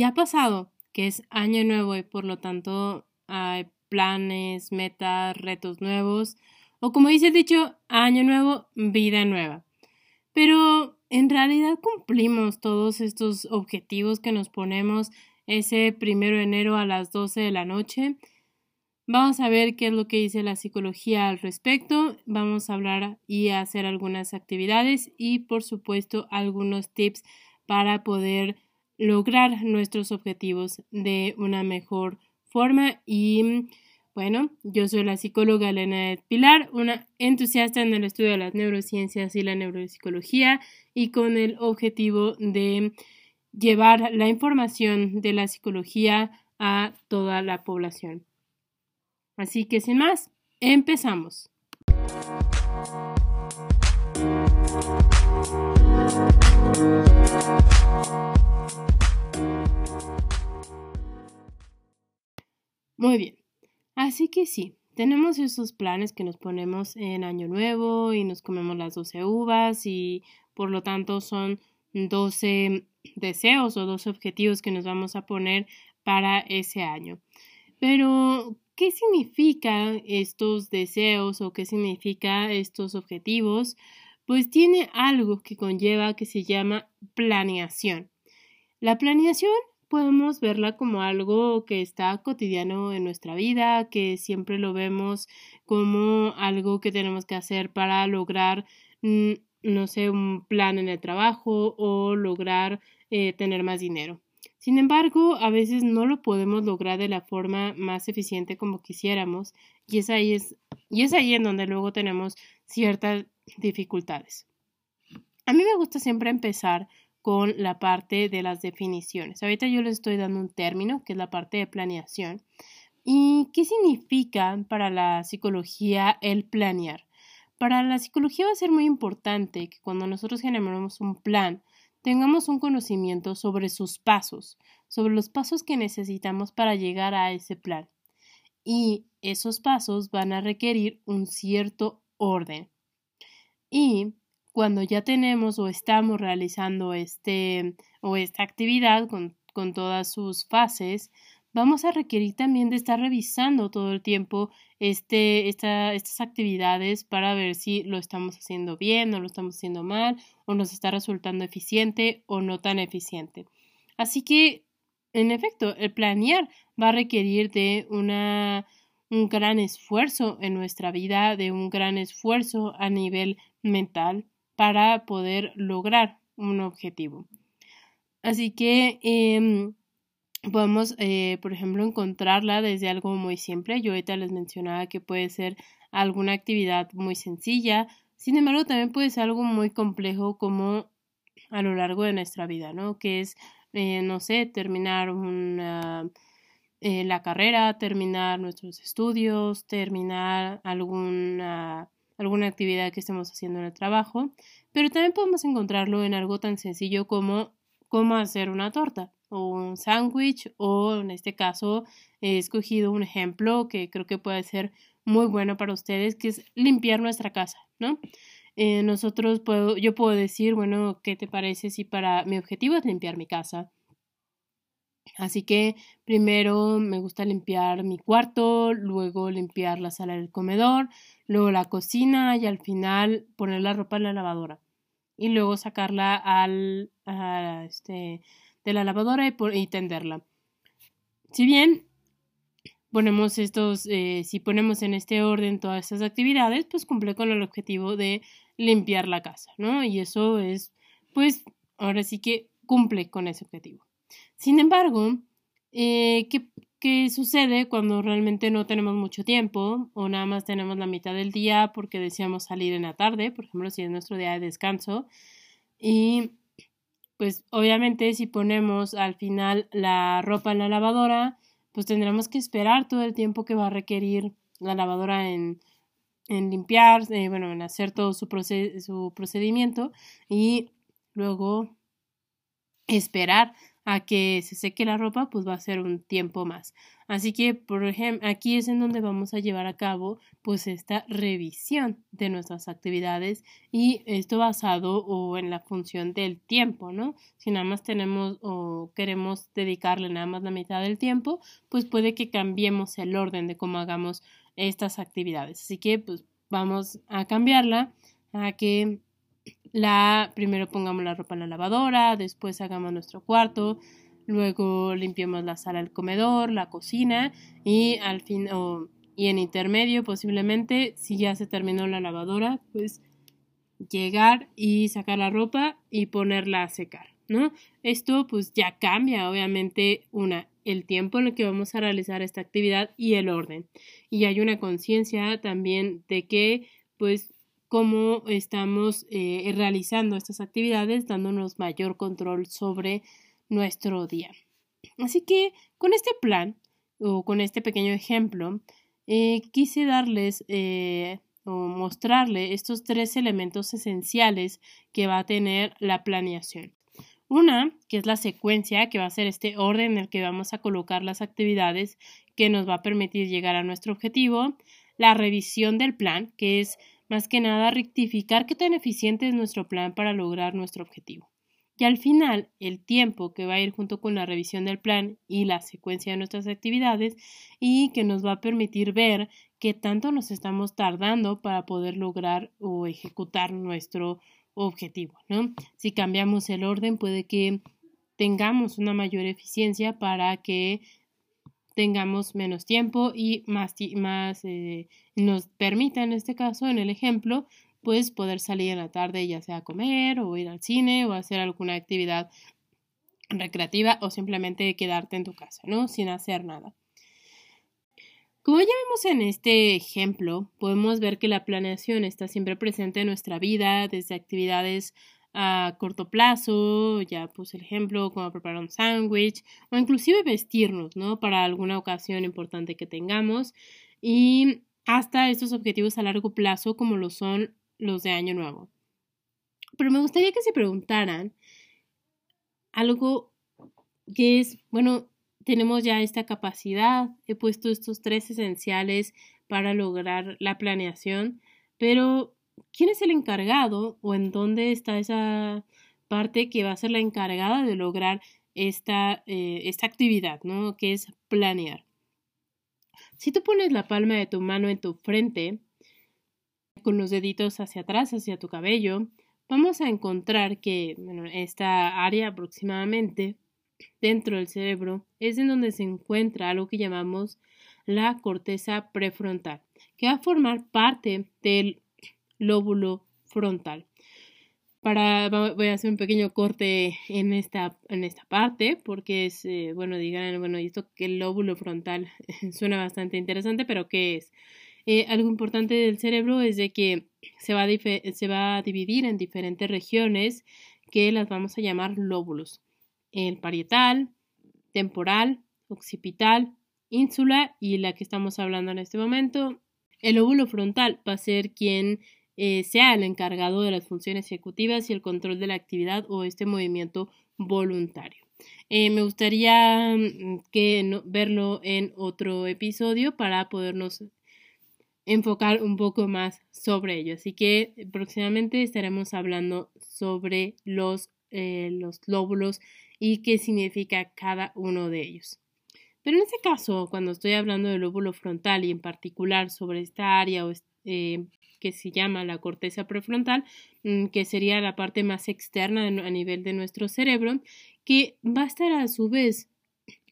¿te ha pasado que es año nuevo y por lo tanto hay planes, metas, retos nuevos? O como dice dicho, año nuevo, vida nueva. Pero en realidad cumplimos todos estos objetivos que nos ponemos ese primero de enero a las 12 de la noche. Vamos a ver qué es lo que dice la psicología al respecto. Vamos a hablar y hacer algunas actividades y por supuesto algunos tips para poder lograr nuestros objetivos de una mejor forma y bueno, yo soy la psicóloga Elena Pilar, una entusiasta en el estudio de las neurociencias y la neuropsicología y con el objetivo de llevar la información de la psicología a toda la población. Así que sin más, empezamos. Muy bien. Así que sí, tenemos esos planes que nos ponemos en Año Nuevo y nos comemos las 12 uvas y por lo tanto son 12 deseos o 12 objetivos que nos vamos a poner para ese año. Pero, ¿qué significa estos deseos o qué significa estos objetivos? Pues tiene algo que conlleva que se llama planeación. La planeación podemos verla como algo que está cotidiano en nuestra vida, que siempre lo vemos como algo que tenemos que hacer para lograr, mm, no sé, un plan en el trabajo o lograr eh, tener más dinero. Sin embargo, a veces no lo podemos lograr de la forma más eficiente como quisiéramos y es ahí, es, y es ahí en donde luego tenemos ciertas dificultades. A mí me gusta siempre empezar con la parte de las definiciones. Ahorita yo les estoy dando un término, que es la parte de planeación. ¿Y qué significa para la psicología el planear? Para la psicología va a ser muy importante que cuando nosotros generemos un plan, tengamos un conocimiento sobre sus pasos, sobre los pasos que necesitamos para llegar a ese plan. Y esos pasos van a requerir un cierto orden. Y cuando ya tenemos o estamos realizando este o esta actividad con, con todas sus fases, vamos a requerir también de estar revisando todo el tiempo este, esta, estas actividades para ver si lo estamos haciendo bien o lo estamos haciendo mal o nos está resultando eficiente o no tan eficiente. Así que, en efecto, el planear va a requerir de una, un gran esfuerzo en nuestra vida, de un gran esfuerzo a nivel mental, para poder lograr un objetivo. Así que em, podemos, eh, por ejemplo, encontrarla desde algo muy simple. Yo ahorita les mencionaba que puede ser alguna actividad muy sencilla. Sin embargo, también puede ser algo muy complejo como a lo largo de nuestra vida, ¿no? Que es, eh, no sé, terminar una, eh, la carrera, terminar nuestros estudios, terminar alguna alguna actividad que estemos haciendo en el trabajo, pero también podemos encontrarlo en algo tan sencillo como cómo hacer una torta o un sándwich o en este caso he escogido un ejemplo que creo que puede ser muy bueno para ustedes que es limpiar nuestra casa, ¿no? Eh, nosotros puedo, yo puedo decir, bueno, ¿qué te parece si para mi objetivo es limpiar mi casa? Así que primero me gusta limpiar mi cuarto, luego limpiar la sala del comedor, luego la cocina y al final poner la ropa en la lavadora. Y luego sacarla este, de la lavadora y, tenderla. Si bien ponemos estos, eh, si ponemos en este orden todas estas actividades, pues cumple con el objetivo de limpiar la casa, ¿no? Y eso es, pues, ahora sí que cumple con ese objetivo. Sin embargo, eh, ¿qué, sucede cuando realmente no tenemos mucho tiempo o nada más tenemos la mitad del día porque deseamos salir en la tarde, por ejemplo, si es nuestro día de descanso? Y pues obviamente si ponemos al final la ropa en la lavadora, pues tendremos que esperar todo el tiempo que va a requerir la lavadora en, en limpiar, eh, bueno, en hacer todo su, su procedimiento y luego esperar a que se seque la ropa, pues va a ser un tiempo más. Así que, por ejemplo, aquí es en donde vamos a llevar a cabo pues esta revisión de nuestras actividades y esto basado o en la función del tiempo, ¿no? Si nada más tenemos o queremos dedicarle nada más la mitad del tiempo, pues puede que cambiemos el orden de cómo hagamos estas actividades. Así que, pues vamos a cambiarla a que la primero pongamos la ropa en la lavadora, después hagamos nuestro cuarto, luego limpiemos la sala del comedor, la cocina y al fin y en intermedio posiblemente si ya se terminó la lavadora, pues llegar y sacar la ropa y ponerla a secar, ¿no? Esto pues ya cambia obviamente una el tiempo en el que vamos a realizar esta actividad y el orden. Y hay una conciencia también de que pues cómo estamos eh, realizando estas actividades, dándonos mayor control sobre nuestro día. Así que con este plan o con este pequeño ejemplo, eh, quise darles eh, o mostrarle estos tres elementos esenciales que va a tener la planeación. Una, que es la secuencia, que va a ser este orden en el que vamos a colocar las actividades que nos va a permitir llegar a nuestro objetivo. La revisión del plan, que es más que nada, rectificar qué tan eficiente es nuestro plan para lograr nuestro objetivo. Y al final, el tiempo que va a ir junto con la revisión del plan y la secuencia de nuestras actividades y que nos va a permitir ver qué tanto nos estamos tardando para poder lograr o ejecutar nuestro objetivo, ¿no? Si cambiamos el orden, puede que tengamos una mayor eficiencia para que tengamos menos tiempo y más, más eh, nos permita en este caso, en el ejemplo, pues poder salir en la tarde ya sea a comer o ir al cine o hacer alguna actividad recreativa o simplemente quedarte en tu casa, ¿no? Sin hacer nada. Como ya vimos en este ejemplo, podemos ver que la planeación está siempre presente en nuestra vida, desde actividades a corto plazo, ya puse el ejemplo, como preparar un sándwich o inclusive vestirnos, ¿no? Para alguna ocasión importante que tengamos y hasta estos objetivos a largo plazo como lo son los de año nuevo. Pero me gustaría que se preguntaran algo que es, bueno, tenemos ya esta capacidad, he puesto estos tres esenciales para lograr la planeación, pero quién es el encargado o en dónde está esa parte que va a ser la encargada de lograr esta, eh, esta actividad, ¿no? Que es planear. Si tú pones la palma de tu mano en tu frente, con los deditos hacia atrás, hacia tu cabello, vamos a encontrar que esta área aproximadamente dentro del cerebro es en donde se encuentra algo que llamamos la corteza prefrontal, que va a formar parte del lóbulo frontal. Para, voy a hacer un pequeño corte en esta, en esta parte porque es, eh, bueno, digan, bueno, esto que el lóbulo frontal suena bastante interesante, pero ¿qué es? Eh, algo importante del cerebro es de que se va, se va a dividir en diferentes regiones que las vamos a llamar lóbulos. El parietal, temporal, occipital, ínsula y la que estamos hablando en este momento. El lóbulo frontal va a ser quien eh, sea el encargado de las funciones ejecutivas y el control de la actividad o este movimiento voluntario. Eh, me gustaría mm, que verlo en otro episodio para podernos enfocar un poco más sobre ello. Así que próximamente estaremos hablando sobre los, eh, los lóbulos y qué significa cada uno de ellos. Pero en este caso, cuando estoy hablando del lóbulo frontal y en particular sobre esta área o que se llama la corteza prefrontal, mm, que sería la parte más externa a nivel de nuestro cerebro, que va a estar a su vez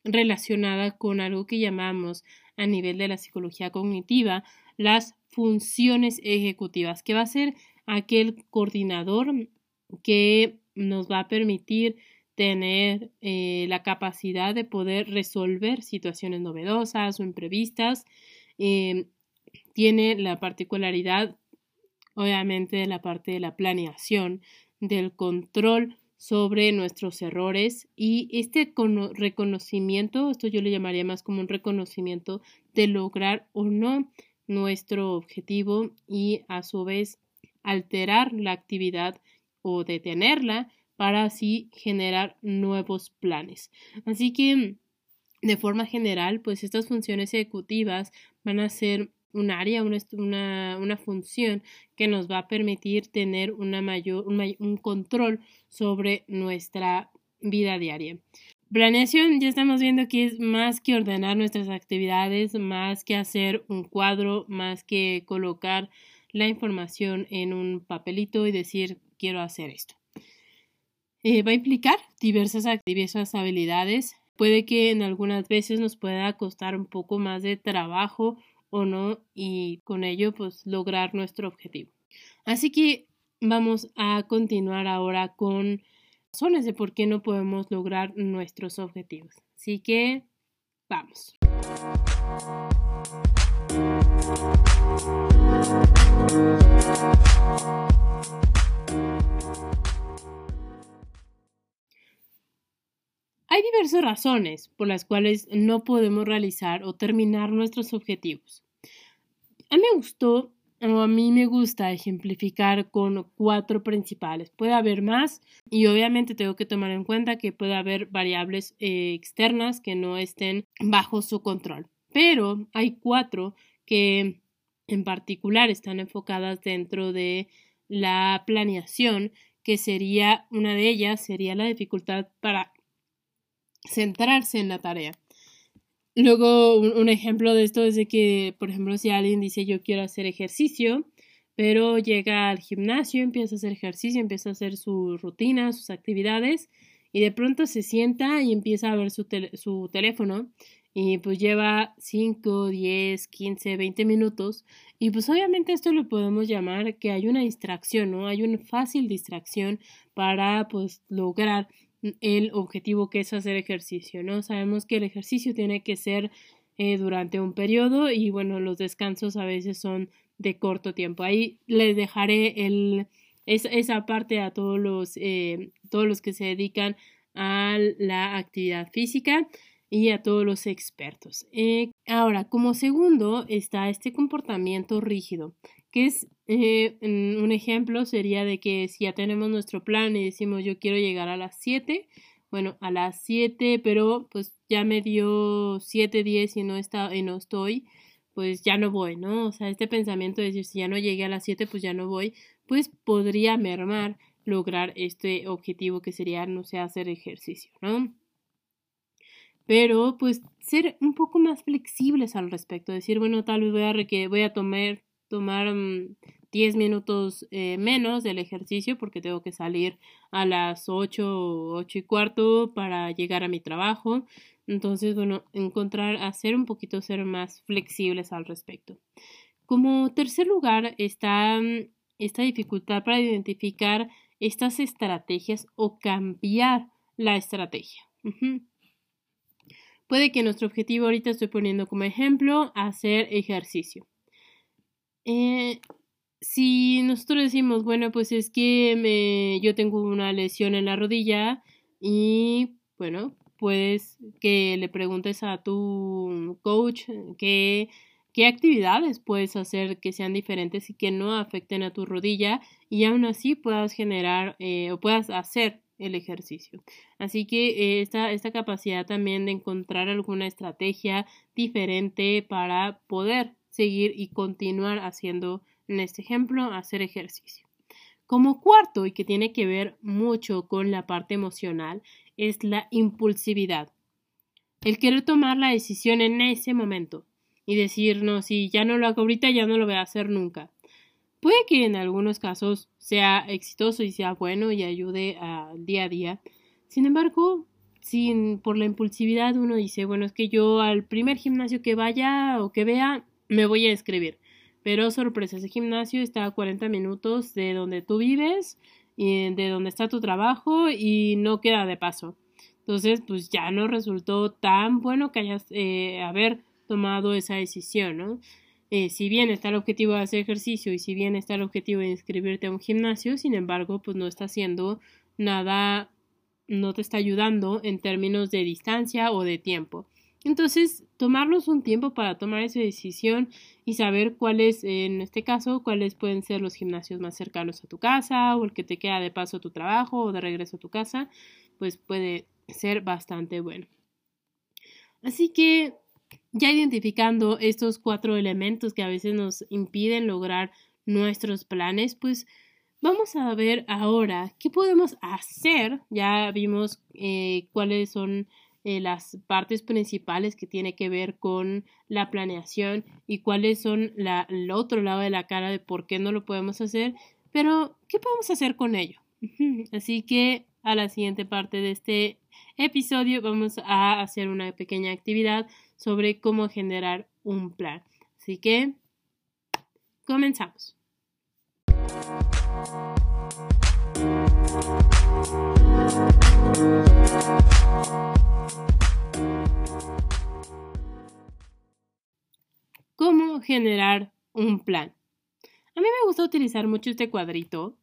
relacionada con algo que llamamos a nivel de la psicología cognitiva las funciones ejecutivas, que va a ser aquel coordinador que nos va a permitir tener eh, la capacidad de poder resolver situaciones novedosas o imprevistas eh, tiene la particularidad, obviamente, de la parte de la planeación, del control sobre nuestros errores y este reconocimiento, esto yo le llamaría más como un reconocimiento de lograr o no nuestro objetivo y a su vez alterar la actividad o detenerla para así generar nuevos planes. Así que de forma general, pues estas funciones ejecutivas van a ser un área, una, una, función que nos va a permitir tener una mayor, un, control sobre nuestra vida diaria. Planeación, ya estamos viendo que es más que ordenar nuestras actividades, más que hacer un cuadro, más que colocar la información en un papelito y decir quiero hacer esto. Eh, va a implicar diversas, diversas habilidades. Puede que en algunas veces nos pueda costar un poco más de trabajo o no y con ello pues lograr nuestro objetivo. Así que vamos a continuar ahora con razones de por qué no podemos lograr nuestros objetivos. Así que vamos. Hay diversas razones por las cuales no podemos realizar o terminar nuestros objetivos. A mí me gustó o a mí me gusta ejemplificar con cuatro principales. Puede haber más y obviamente tengo que tomar en cuenta que puede haber variables eh, externas que no estén bajo su control. Pero hay cuatro que en particular están enfocadas dentro de la planeación, que sería una de ellas, sería la dificultad para centrarse en la tarea. Luego, un, ejemplo de esto es de que, por ejemplo, si alguien dice yo quiero hacer ejercicio, pero llega al gimnasio, empieza a hacer ejercicio, empieza a hacer su rutina, sus actividades, y de pronto se sienta y empieza a ver su, teléfono, y pues lleva 5, 10, 15, 20 minutos, y pues obviamente esto lo podemos llamar que hay una distracción, ¿no? Hay una fácil distracción para pues lograr el objetivo que es hacer ejercicio, ¿no? Sabemos que el ejercicio tiene que ser eh, durante un periodo y bueno, los descansos a veces son de corto tiempo. Ahí les dejaré el, esa parte a todos los, eh, todos los que se dedican a la actividad física y a todos los expertos. Eh, ahora, como segundo está este comportamiento rígido, que es eh, un ejemplo sería de que si ya tenemos nuestro plan y decimos yo quiero llegar a las 7, bueno, a las 7, pero pues ya me dio 7, 10 y no, está, y no estoy, pues ya no voy, ¿no? O sea, este pensamiento de decir si ya no llegué a las 7, pues ya no voy, pues podría mermar lograr este objetivo que sería, no sé, hacer ejercicio, ¿no? Pero pues ser un poco más flexibles al respecto, decir, bueno, tal vez voy a, voy a tomar tomar 10 mm, minutos eh, menos del ejercicio porque tengo que salir a las 8, 8 y cuarto para llegar a mi trabajo. Entonces, bueno, encontrar, hacer un poquito, ser más flexibles al respecto. Como tercer lugar está mm, esta dificultad para identificar estas estrategias o cambiar la estrategia. Puede que nuestro objetivo ahorita estoy poniendo como ejemplo hacer ejercicio. Eh, si nosotros decimos, bueno, pues es que me, yo tengo una lesión en la rodilla y, bueno, puedes que le preguntes a tu coach qué, qué actividades puedes hacer que sean diferentes y que no afecten a tu rodilla y aún así puedas generar eh, o puedas hacer el ejercicio. Así que eh, esta, esta capacidad también de encontrar alguna estrategia diferente para poder seguir y continuar haciendo, en este ejemplo, hacer ejercicio. Como cuarto, y que tiene que ver mucho con la parte emocional, es la impulsividad. El querer tomar la decisión en ese momento y decir, no, si ya no lo hago ahorita, ya no lo voy a hacer nunca. Puede que en algunos casos sea exitoso y sea bueno y ayude al día a día. Sin embargo, sin, por la impulsividad uno dice, bueno, es que yo al primer gimnasio que vaya o que vea, me voy a escribir. Pero sorpresa, ese gimnasio está a 40 minutos de donde tú vives y de donde está tu trabajo y no queda de paso. Entonces, pues ya no resultó tan bueno que hayas eh, haber tomado esa decisión, ¿no? Eh, si bien está el objetivo de hacer ejercicio y si bien está el objetivo de inscribirte a un gimnasio, sin embargo, pues no está haciendo nada, no te está ayudando en términos de distancia o de tiempo. Entonces, tomarnos un tiempo para tomar esa decisión y saber cuáles, en este caso, cuáles pueden ser los gimnasios más cercanos a tu casa o el que te queda de paso a tu trabajo o de regreso a tu casa, pues puede ser bastante bueno. Así que ya identificando estos cuatro elementos que a veces nos impiden lograr nuestros planes, pues vamos a ver ahora qué podemos hacer. Ya vimos eh, cuáles son eh, las partes principales que tiene que ver con la planeación y cuáles son la, el otro lado de la cara de por qué no lo podemos hacer, pero ¿qué podemos hacer con ello? Así que a la siguiente parte de este episodio vamos a hacer una pequeña actividad sobre cómo generar un plan. Así que comenzamos. ¿Cómo generar un plan? A mí me gusta utilizar mucho este cuadrito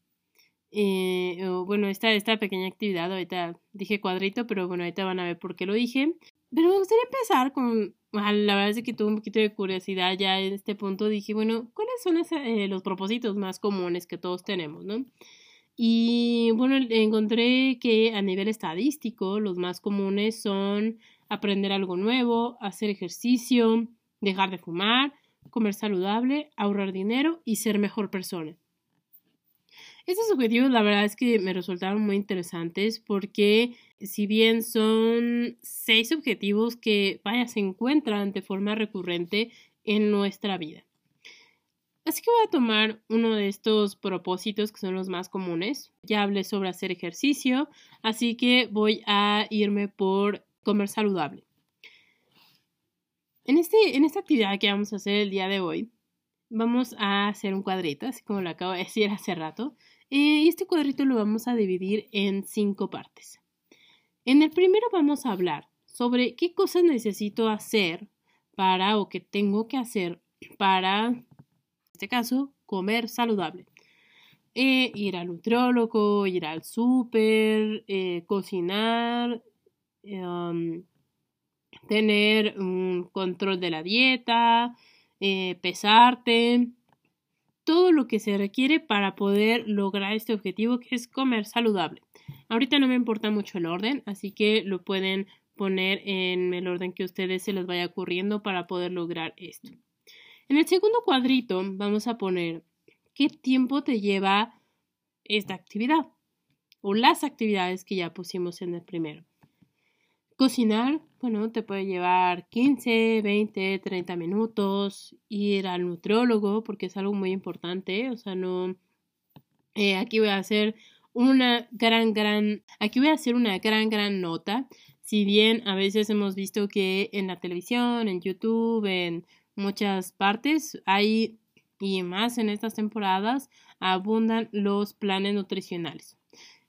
eh, bueno, esta, esta pequeña actividad, ahorita dije cuadrito, pero bueno, ahorita van a ver por qué lo dije. Pero me gustaría empezar con, la verdad es que tuve un poquito de curiosidad ya en este punto, dije, bueno, ¿cuáles son eh, los propósitos más comunes que todos tenemos, no? Y bueno, encontré que a nivel estadístico los más comunes son aprender algo nuevo, hacer ejercicio, dejar de fumar, comer saludable, ahorrar dinero y ser mejor persona. Estos objetivos la verdad es que me resultaron muy interesantes porque si bien son seis objetivos que vaya se encuentran de forma recurrente en nuestra vida. Así que voy a tomar uno de estos propósitos que son los más comunes. Ya hablé sobre hacer ejercicio, así que voy a irme por comer saludable. En, este, en esta actividad que vamos a hacer el día de hoy, vamos a hacer un cuadrito, así como lo acabo de decir hace rato. Y este cuadrito lo vamos a dividir en cinco partes. En el primero vamos a hablar sobre qué cosas necesito hacer para o que tengo que hacer para, en este caso, comer saludable. Eh, ir al nutriólogo, ir al súper, eh, cocinar, um, tener un control de la dieta, pesarte, todo lo que se requiere para poder lograr este objetivo que es comer saludable. Ahorita no me importa mucho el orden, así que lo pueden poner en el orden que a ustedes se les vaya ocurriendo para poder lograr esto. En el segundo cuadrito vamos a poner qué tiempo te lleva esta actividad o las actividades que ya pusimos en el primero. Cocinar, bueno, te puede llevar 15, 20, 30 minutos. Ir al nutriólogo, porque es algo muy importante. O sea, no. Eh, aquí voy a hacer una gran, gran. Aquí voy a hacer una gran, gran nota. Si bien a veces hemos visto que en la televisión, en YouTube, en muchas partes hay, y más en estas temporadas, abundan los planes nutricionales.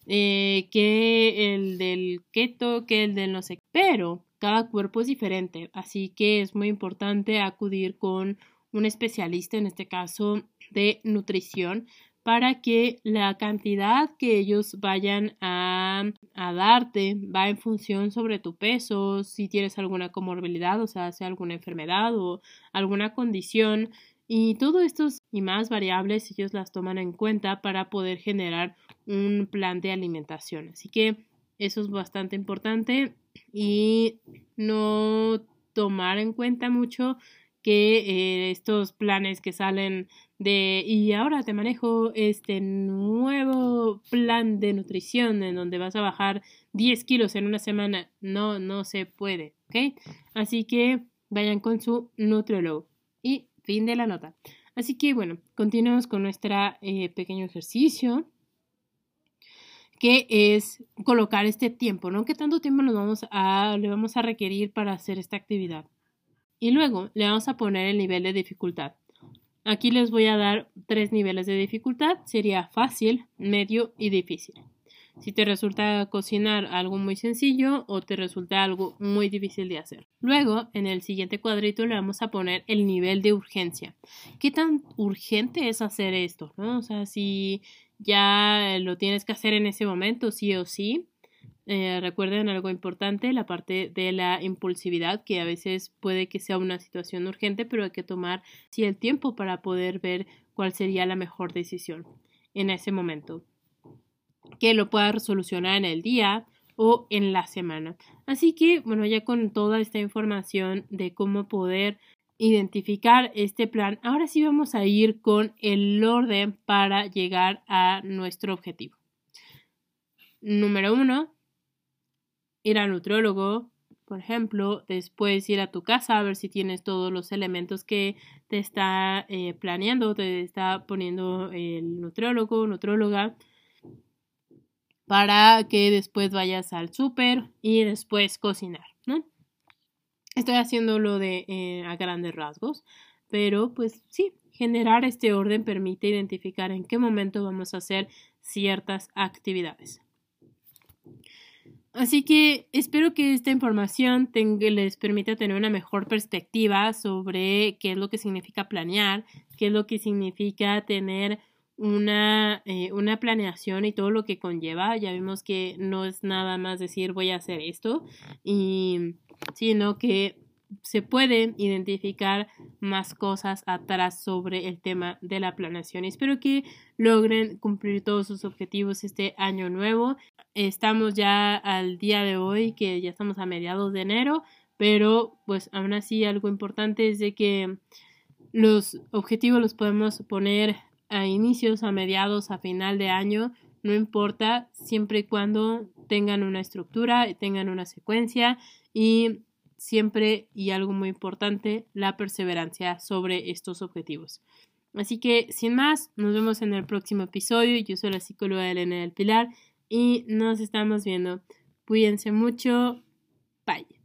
Eh, que el del keto, que el del no sé, pero cada cuerpo es diferente, así que es muy importante acudir con un especialista, en este caso de nutrición, para que la cantidad que ellos vayan a, darte va en función sobre tu peso, si tienes alguna comorbilidad, o sea, sea alguna enfermedad o alguna condición. Y todo estos y más variables ellos las toman en cuenta para poder generar un plan de alimentación. Así que eso es bastante importante y no tomar en cuenta mucho que eh, estos planes que salen de y ahora te manejo este nuevo plan de nutrición en donde vas a bajar 10 kilos en una semana no no se puede ¿ok? así que vayan con su nutriólogo y fin de la nota así que bueno continuamos con nuestro eh, pequeño ejercicio que es colocar este tiempo, ¿no? ¿Qué tanto tiempo le vamos a requerir para hacer esta actividad? Y luego le vamos a poner el nivel de dificultad. Aquí les voy a dar tres niveles de dificultad. Sería fácil, medio y difícil. Si te resulta cocinar algo muy sencillo o te resulta algo muy difícil de hacer. Luego, en el siguiente cuadrito le vamos a poner el nivel de urgencia. ¿Qué tan urgente es hacer esto? ¿no? O sea, si ya lo tienes que hacer en ese momento, sí o sí. Eh, recuerden algo importante, la parte de la impulsividad, que a veces puede que sea una situación urgente, pero hay que tomar el tiempo para poder ver cuál sería la mejor decisión en ese momento. Que lo pueda resolucionar en el día o en la semana. Así que, bueno, ya con toda esta información de cómo poder identificar este plan, ahora sí vamos a ir con el orden para llegar a nuestro objetivo. Número uno, ir al nutriólogo, por ejemplo, después ir a tu casa a ver si tienes todos los elementos que te está eh, planeando, te está poniendo el nutriólogo, nutrióloga, para que después vayas al súper y después cocinar, ¿no? Estoy haciéndolo de eh, a grandes rasgos, pero pues sí, generar este orden permite identificar en qué momento vamos a hacer ciertas actividades. Así que espero que esta información les permita tener una mejor perspectiva sobre qué es lo que significa planear, qué es lo que significa tener una, eh, una planeación y todo lo que conlleva. Ya vimos que no es nada más decir voy a hacer esto, y, sino que se pueden identificar más cosas atrás sobre el tema de la planeación. espero que logren cumplir todos sus objetivos este año nuevo. Estamos ya al día de hoy, que ya estamos a mediados de enero, pero pues aún así algo importante es de que los objetivos los podemos poner a inicios, a mediados, a final de año, no importa, siempre y cuando tengan una estructura, tengan una secuencia y siempre y algo muy importante, la perseverancia sobre estos objetivos. Así que, sin más, nos vemos en el próximo episodio. Yo soy la psicóloga Elena del Pilar y nos estamos viendo. Cuídense mucho. Bye.